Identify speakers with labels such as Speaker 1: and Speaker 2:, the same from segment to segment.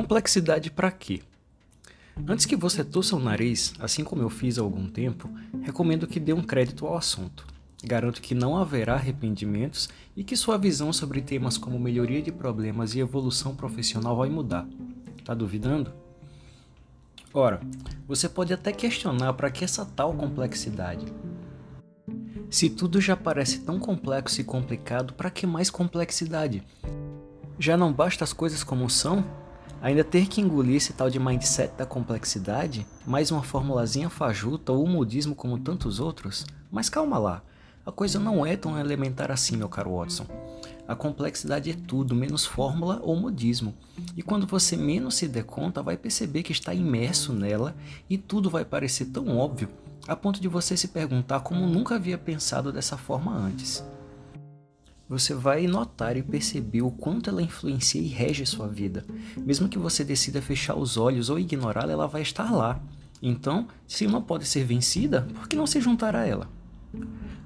Speaker 1: Complexidade para quê? Antes que você torça o nariz, assim como eu fiz há algum tempo, recomendo que dê um crédito ao assunto. Garanto que não haverá arrependimentos e que sua visão sobre temas como melhoria de problemas e evolução profissional vai mudar. Tá duvidando? Ora, você pode até questionar para que essa tal complexidade. Se tudo já parece tão complexo e complicado, para que mais complexidade? Já não basta as coisas como são? Ainda ter que engolir esse tal de mindset da complexidade? Mais uma formulazinha fajuta ou modismo como tantos outros? Mas calma lá, a coisa não é tão elementar assim, meu caro Watson. A complexidade é tudo, menos fórmula ou modismo. E quando você menos se der conta, vai perceber que está imerso nela e tudo vai parecer tão óbvio a ponto de você se perguntar como nunca havia pensado dessa forma antes. Você vai notar e perceber o quanto ela influencia e rege sua vida. Mesmo que você decida fechar os olhos ou ignorá-la, ela vai estar lá. Então, se não pode ser vencida, por que não se juntar a ela?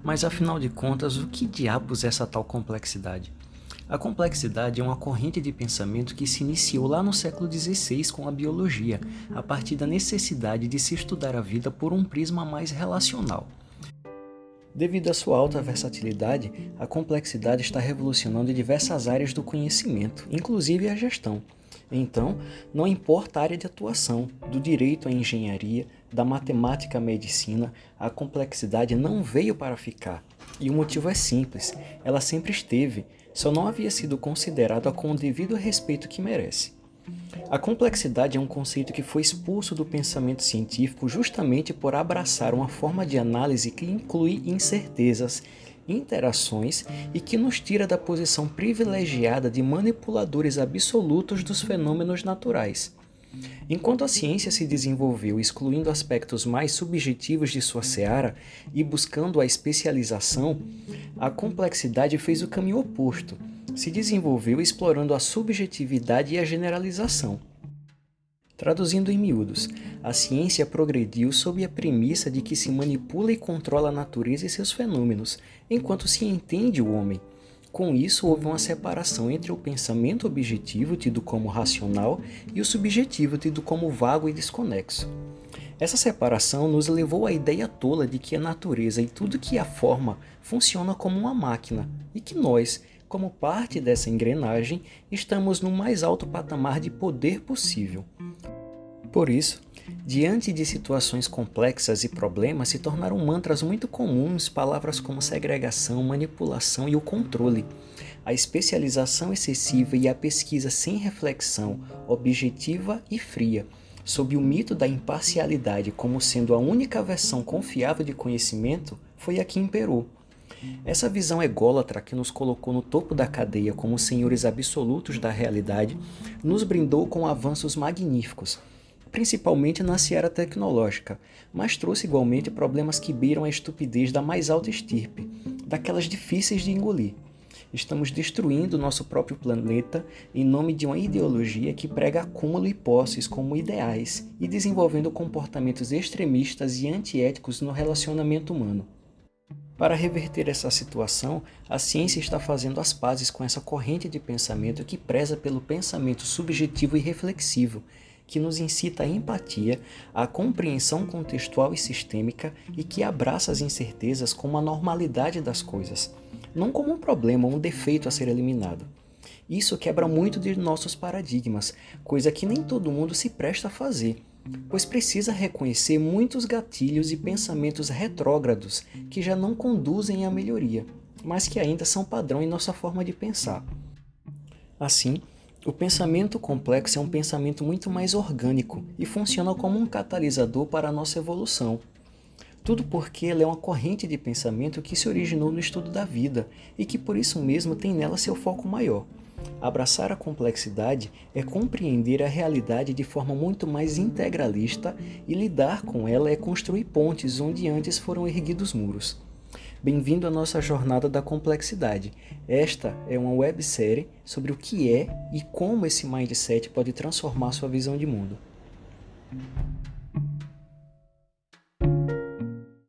Speaker 1: Mas afinal de contas, o que diabos é essa tal complexidade? A complexidade é uma corrente de pensamento que se iniciou lá no século XVI com a biologia, a partir da necessidade de se estudar a vida por um prisma mais relacional. Devido à sua alta versatilidade, a complexidade está revolucionando diversas áreas do conhecimento, inclusive a gestão. Então, não importa a área de atuação, do direito à engenharia, da matemática à medicina, a complexidade não veio para ficar. E o motivo é simples: ela sempre esteve, só não havia sido considerada com o devido respeito que merece. A complexidade é um conceito que foi expulso do pensamento científico justamente por abraçar uma forma de análise que inclui incertezas, interações e que nos tira da posição privilegiada de manipuladores absolutos dos fenômenos naturais. Enquanto a ciência se desenvolveu excluindo aspectos mais subjetivos de sua seara e buscando a especialização, a complexidade fez o caminho oposto, se desenvolveu explorando a subjetividade e a generalização. Traduzindo em miúdos, a ciência progrediu sob a premissa de que se manipula e controla a natureza e seus fenômenos, enquanto se entende o homem. Com isso, houve uma separação entre o pensamento objetivo, tido como racional, e o subjetivo, tido como vago e desconexo. Essa separação nos levou à ideia tola de que a natureza e tudo que a forma funciona como uma máquina, e que nós, como parte dessa engrenagem, estamos no mais alto patamar de poder possível. Por isso, diante de situações complexas e problemas, se tornaram mantras muito comuns palavras como segregação, manipulação e o controle. A especialização excessiva e a pesquisa sem reflexão, objetiva e fria, sob o mito da imparcialidade como sendo a única versão confiável de conhecimento, foi a que imperou. Essa visão ególatra que nos colocou no topo da cadeia como senhores absolutos da realidade nos brindou com avanços magníficos, principalmente na seara tecnológica, mas trouxe igualmente problemas que beiram a estupidez da mais alta estirpe, daquelas difíceis de engolir. Estamos destruindo nosso próprio planeta em nome de uma ideologia que prega acúmulo e posses como ideais e desenvolvendo comportamentos extremistas e antiéticos no relacionamento humano. Para reverter essa situação, a ciência está fazendo as pazes com essa corrente de pensamento que preza pelo pensamento subjetivo e reflexivo, que nos incita à empatia, à compreensão contextual e sistêmica e que abraça as incertezas como a normalidade das coisas, não como um problema ou um defeito a ser eliminado. Isso quebra muito de nossos paradigmas, coisa que nem todo mundo se presta a fazer pois precisa reconhecer muitos gatilhos e pensamentos retrógrados que já não conduzem à melhoria, mas que ainda são padrão em nossa forma de pensar. Assim, o pensamento complexo é um pensamento muito mais orgânico e funciona como um catalisador para a nossa evolução. Tudo porque ele é uma corrente de pensamento que se originou no estudo da vida e que por isso mesmo tem nela seu foco maior. Abraçar a complexidade é compreender a realidade de forma muito mais integralista e lidar com ela é construir pontes onde antes foram erguidos muros. Bem-vindo à nossa jornada da complexidade. Esta é uma websérie sobre o que é e como esse mindset pode transformar sua visão de mundo.